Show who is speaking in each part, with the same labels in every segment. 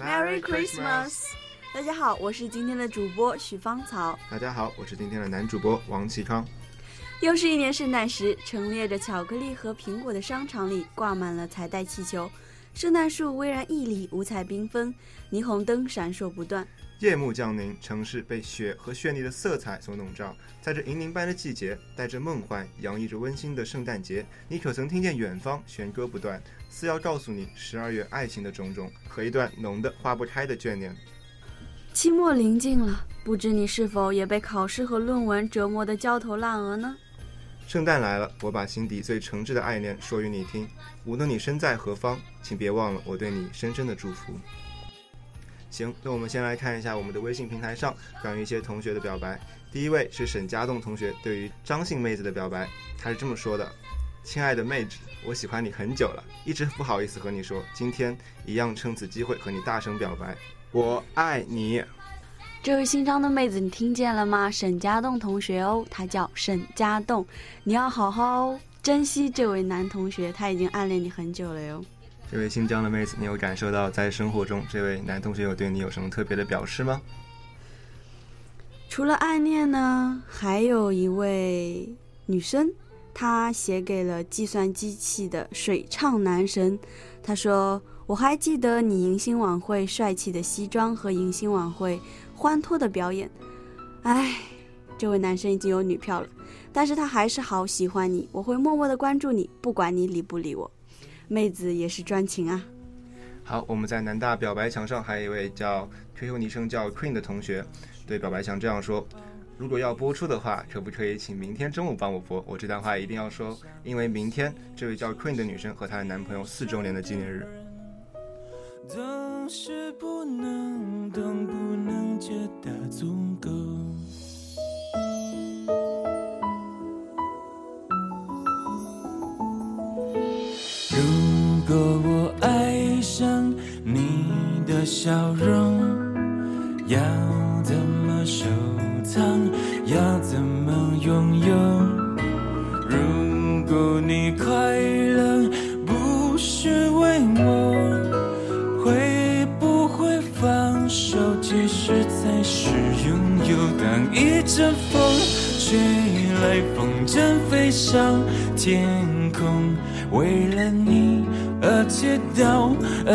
Speaker 1: Merry Christmas！大家好，我是今天的主播许芳草。
Speaker 2: 大家好，我是今天的男主播王启康。
Speaker 1: 又是一年圣诞时，陈列着巧克力和苹果的商场里挂满了彩带气球，圣诞树巍然屹立，五彩缤纷，霓虹灯闪烁不断。
Speaker 2: 夜幕降临，城市被雪和绚丽的色彩所笼罩。在这银铃般的季节，带着梦幻，洋溢着温馨的圣诞节，你可曾听见远方弦歌不断，似要告诉你十二月爱情的种种和一段浓的化不开的眷恋。
Speaker 1: 期末临近了，不知你是否也被考试和论文折磨得焦头烂额呢？
Speaker 2: 圣诞来了，我把心底最诚挚的爱恋说与你听。无论你身在何方，请别忘了我对你深深的祝福。行，那我们先来看一下我们的微信平台上关于一些同学的表白。第一位是沈家栋同学对于张姓妹子的表白，他是这么说的：“亲爱的妹子，我喜欢你很久了，一直不好意思和你说，今天一样趁此机会和你大声表白，我爱你。”
Speaker 1: 这位姓张的妹子，你听见了吗？沈家栋同学哦，他叫沈家栋，你要好好珍惜这位男同学，他已经暗恋你很久了哟。
Speaker 2: 这位姓张的妹子，你有感受到在生活中这位男同学有对你有什么特别的表示吗？
Speaker 1: 除了暗恋呢，还有一位女生，他写给了计算机系的水唱男神。他说：“我还记得你迎新晚会帅气的西装和迎新晚会欢脱的表演。”哎，这位男生已经有女票了，但是他还是好喜欢你，我会默默的关注你，不管你理不理我。妹子也是专情啊！
Speaker 2: 好，我们在南大表白墙上还有一位叫 QQ 昵称叫 Queen 的同学，对表白墙这样说：如果要播出的话，可不可以请明天中午帮我播？我这段话一定要说，因为明天这位叫 Queen 的女生和她的男朋友四周年的纪念日。是不能不能觉得足够。如果我爱上你的笑容，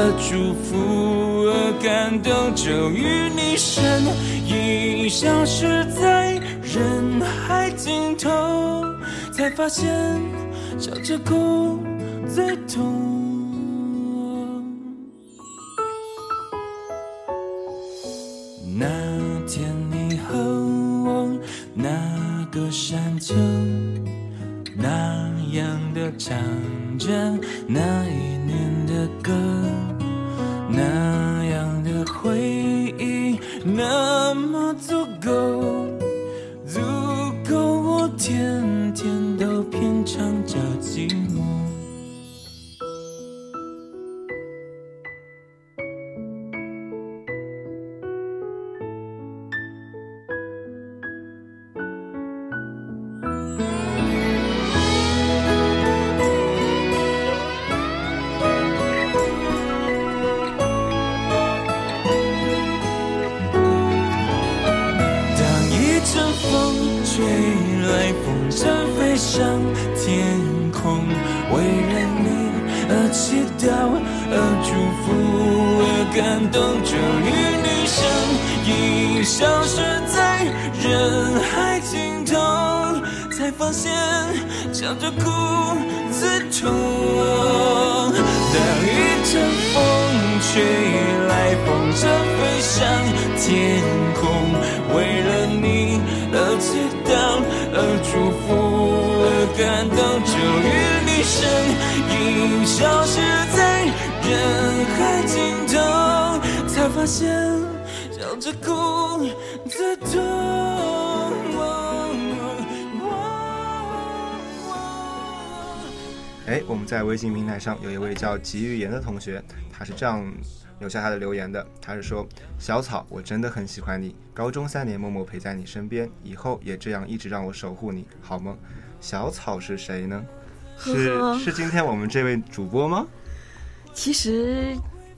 Speaker 2: 的，祝福，而感动，终于你身影消失在人海尽头，才发现笑着哭最痛。着哭，刺痛。当一阵风吹来，风筝飞上天空，为了你而祈祷，而祝福，而感动。终于你身影消失在人海尽头，才发现笑着哭最痛。哎，我们在微信平台上有一位叫吉玉言的同学，他是这样留下他的留言的。他是说：“小草，我真的很喜欢你，高中三年默默陪在你身边，以后也这样一直让我守护你，好吗？”小草是谁呢？是是今天我们这位主播吗？
Speaker 1: 其实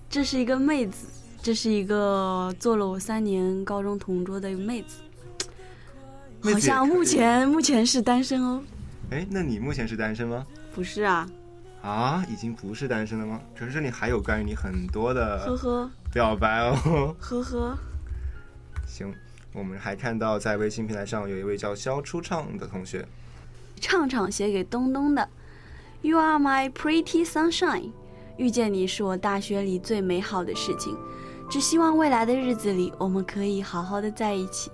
Speaker 1: 这是一个妹子。这是一个做了我三年高中同桌的妹子，
Speaker 3: 妹子
Speaker 1: 好像目前目前是单身哦。
Speaker 3: 哎，那你目前是单身吗？
Speaker 1: 不是啊，
Speaker 3: 啊，已经不是单身了吗？可是这里还有关于你很多
Speaker 1: 呵
Speaker 3: 的
Speaker 1: 呵
Speaker 3: 表白哦。
Speaker 1: 呵呵。
Speaker 3: 行，我们还看到在微信平台上有一位叫肖初畅的同学，
Speaker 1: 畅畅写给东东的，You are my pretty sunshine，遇见你是我大学里最美好的事情，只希望未来的日子里我们可以好好的在一起。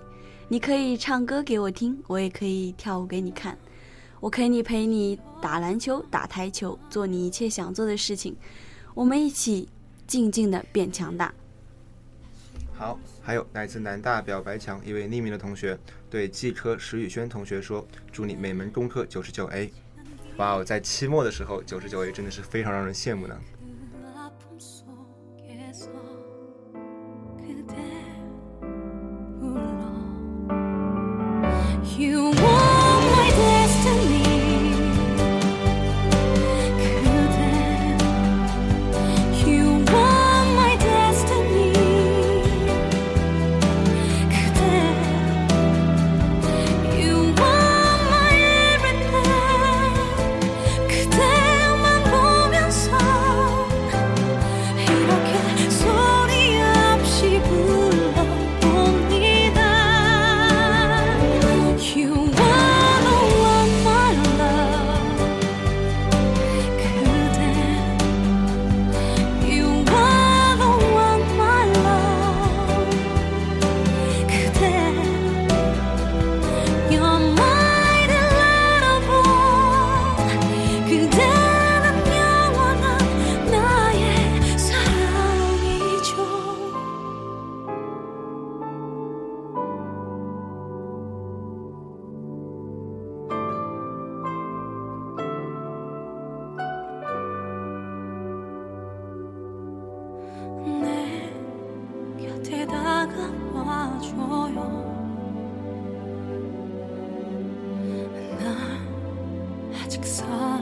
Speaker 1: 你可以唱歌给我听，我也可以跳舞给你看，我可以陪你打篮球、打台球，做你一切想做的事情，我们一起静静的变强大。
Speaker 3: 好，还有来自南大表白墙一位匿名的同学对计科石宇轩同学说：“祝你每门功课九十九 A。”哇哦，在期末的时候九十九 A 真的是非常让人羡慕呢。
Speaker 4: sun.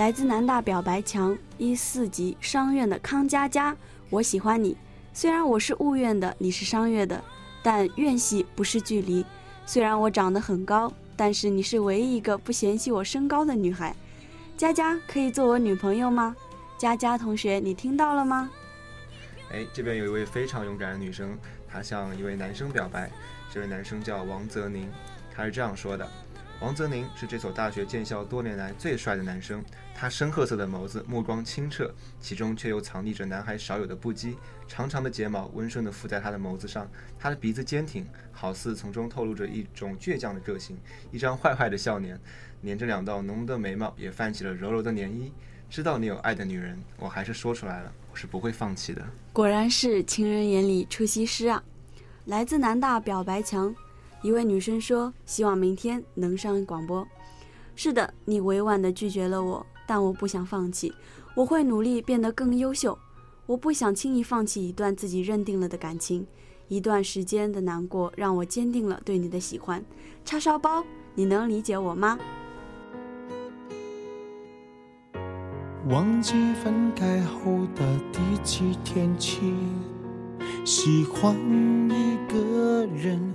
Speaker 1: 来自南大表白墙一四级商院的康佳佳，我喜欢你。虽然我是物院的，你是商院的，但院系不是距离。虽然我长得很高，但是你是唯一一个不嫌弃我身高的女孩。佳佳可以做我女朋友吗？佳佳同学，你听到了吗？
Speaker 3: 哎，这边有一位非常勇敢的女生，她向一位男生表白。这位男生叫王泽宁，他是这样说的：王泽宁是这所大学建校多年来最帅的男生，他深褐色的眸子，目光清澈，其中却又藏匿着男孩少有的不羁。长长的睫毛温顺地附在他的眸子上，他的鼻子坚挺，好似从中透露着一种倔强的个性。一张坏坏的笑脸，连着两道浓浓的眉毛，也泛起了柔柔的涟漪。知道你有爱的女人，我还是说出来了，我是不会放弃的。
Speaker 1: 果然是情人眼里出西施啊！来自南大表白墙，一位女生说：“希望明天能上广播。”是的，你委婉地拒绝了我，但我不想放弃，我会努力变得更优秀。我不想轻易放弃一段自己认定了的感情，一段时间的难过让我坚定了对你的喜欢。叉烧包，你能理解我吗？
Speaker 5: 忘记分开后的第几天起，喜欢一个人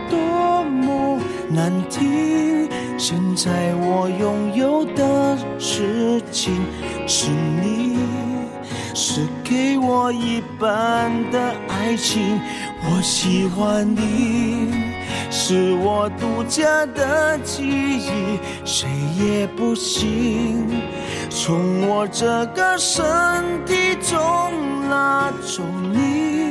Speaker 5: 难听，现在我拥有的事情是你，是给我一半的爱情。我喜欢你，是我独家的记忆，谁也不行从我这个身体中拉走你。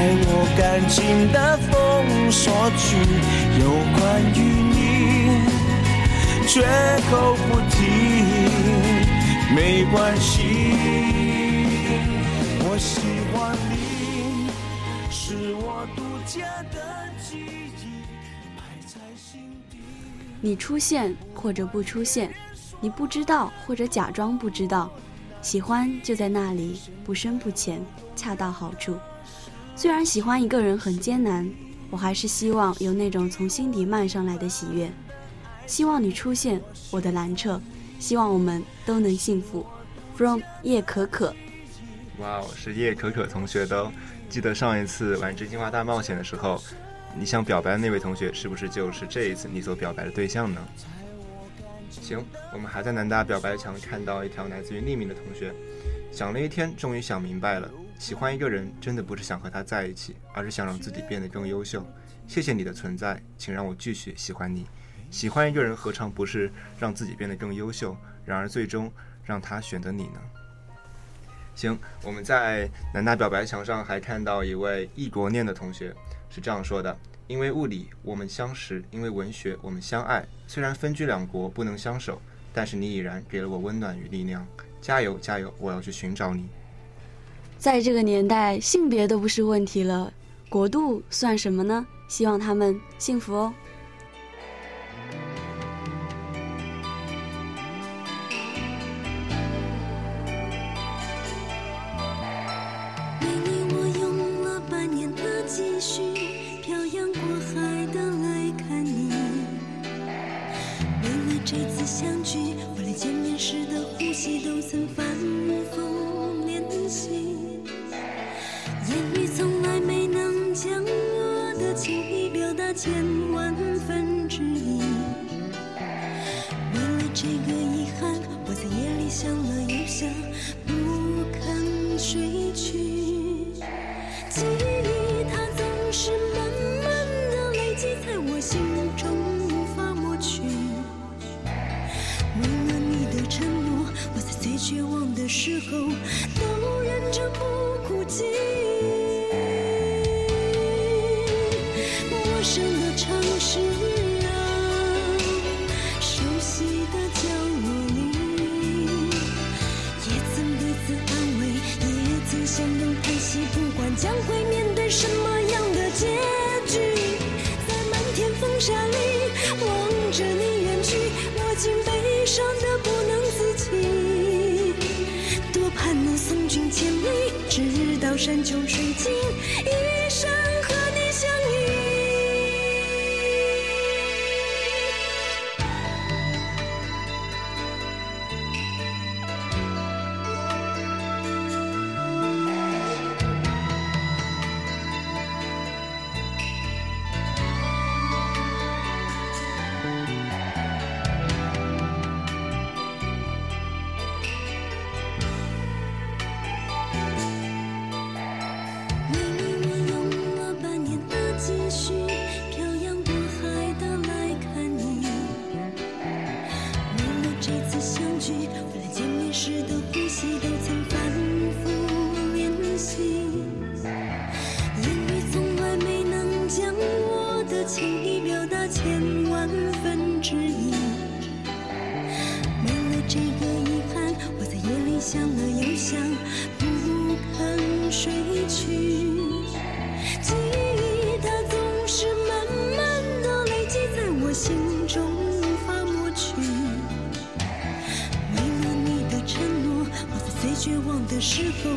Speaker 5: 我感情的封锁区，有关于你，绝口不提，没关系。我喜欢你，是我独家的记忆，摆在心底。
Speaker 1: 你出现或者不出现，你不知道或者假装不知道，喜欢就在那里，不深不浅，恰到好处。虽然喜欢一个人很艰难，我还是希望有那种从心底漫上来的喜悦。希望你出现，我的蓝澈，希望我们都能幸福。From 叶可可，
Speaker 3: 哇哦，是叶可可同学的哦。记得上一次玩真心话大冒险的时候，你想表白的那位同学，是不是就是这一次你所表白的对象呢？行，我们还在南大表白墙看到一条来自于匿名的同学，想了一天，终于想明白了，喜欢一个人真的不是想和他在一起，而是想让自己变得更优秀。谢谢你的存在，请让我继续喜欢你。喜欢一个人何尝不是让自己变得更优秀？然而最终让他选择你呢？行，我们在南大表白墙上还看到一位异国念的同学是这样说的：因为物理我们相识，因为文学我们相爱。虽然分居两国不能相守，但是你已然给了我温暖与力量。加油，加油！我要去寻找你。
Speaker 1: 在这个年代，性别都不是问题了，国度算什么呢？希望他们幸福哦。
Speaker 6: 了山穷水尽，这次相聚，我连见面时的呼吸，都曾是否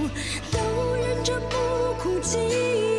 Speaker 6: 都忍着不哭泣。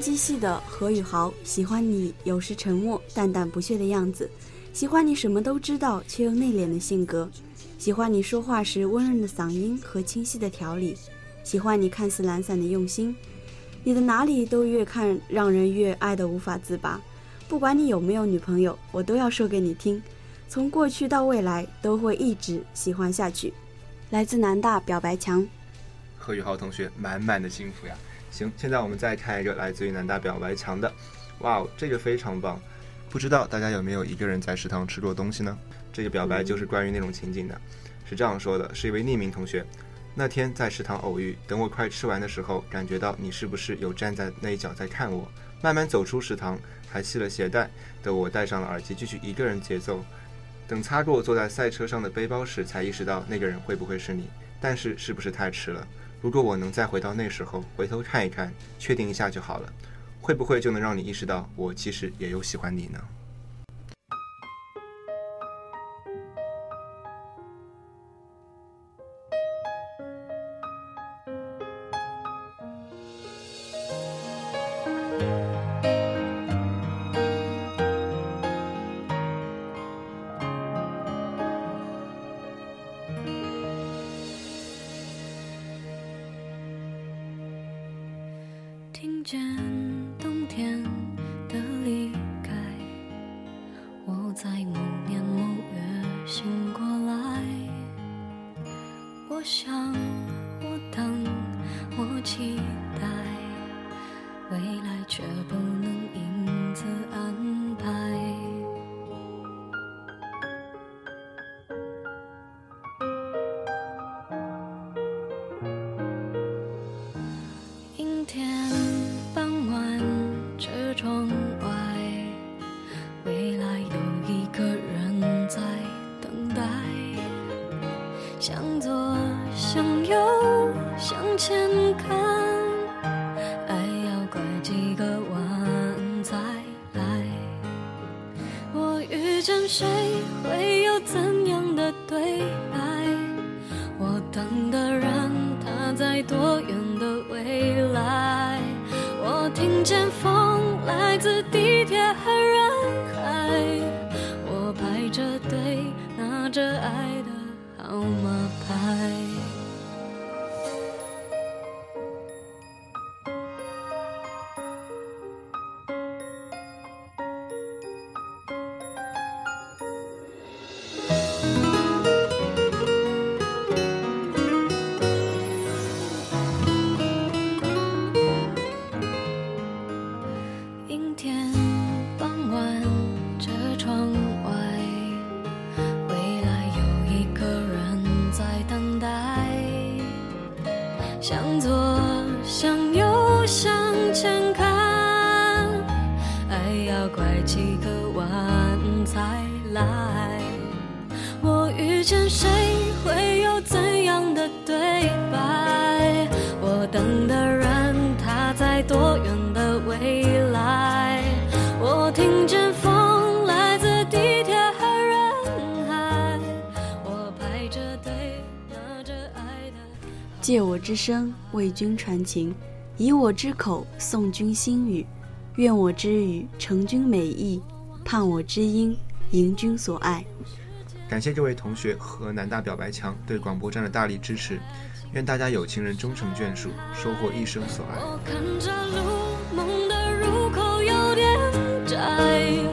Speaker 1: 机系的何宇豪喜欢你有时沉默、淡淡不屑的样子，喜欢你什么都知道却又内敛的性格，喜欢你说话时温润的嗓音和清晰的条理，喜欢你看似懒散的用心。你的哪里都越看让人越爱得无法自拔。不管你有没有女朋友，我都要说给你听，从过去到未来都会一直喜欢下去。来自南大表白墙。
Speaker 3: 何宇豪同学满满的幸福呀！行，现在我们再看一个来自于南大表白墙的，哇哦，这个非常棒。不知道大家有没有一个人在食堂吃过东西呢？这个表白就是关于那种情景的，是这样说的：是一位匿名同学，那天在食堂偶遇，等我快吃完的时候，感觉到你是不是有站在那一角在看我？慢慢走出食堂，还系了鞋带的我戴上了耳机，继续一个人节奏。等擦过坐在赛车上的背包时，才意识到那个人会不会是你？但是是不是太迟了？如果我能再回到那时候，回头看一看，确定一下就好了，会不会就能让你意识到我其实也有喜欢你呢？
Speaker 6: 想，我等，我期待，未来却不能因
Speaker 4: 此安多远的未来？我听见风来自地向左，向右，向前看，爱要拐几个弯才来。我遇见谁，
Speaker 1: 借我之身为君传情，以我之口送君心语，愿我之语成君美意，盼我之音迎君所爱。
Speaker 3: 感谢这位同学和南大表白墙对广播站的大力支持，愿大家有情人终成眷属，收获一生所爱。
Speaker 4: 我看着路，梦的入口有点窄。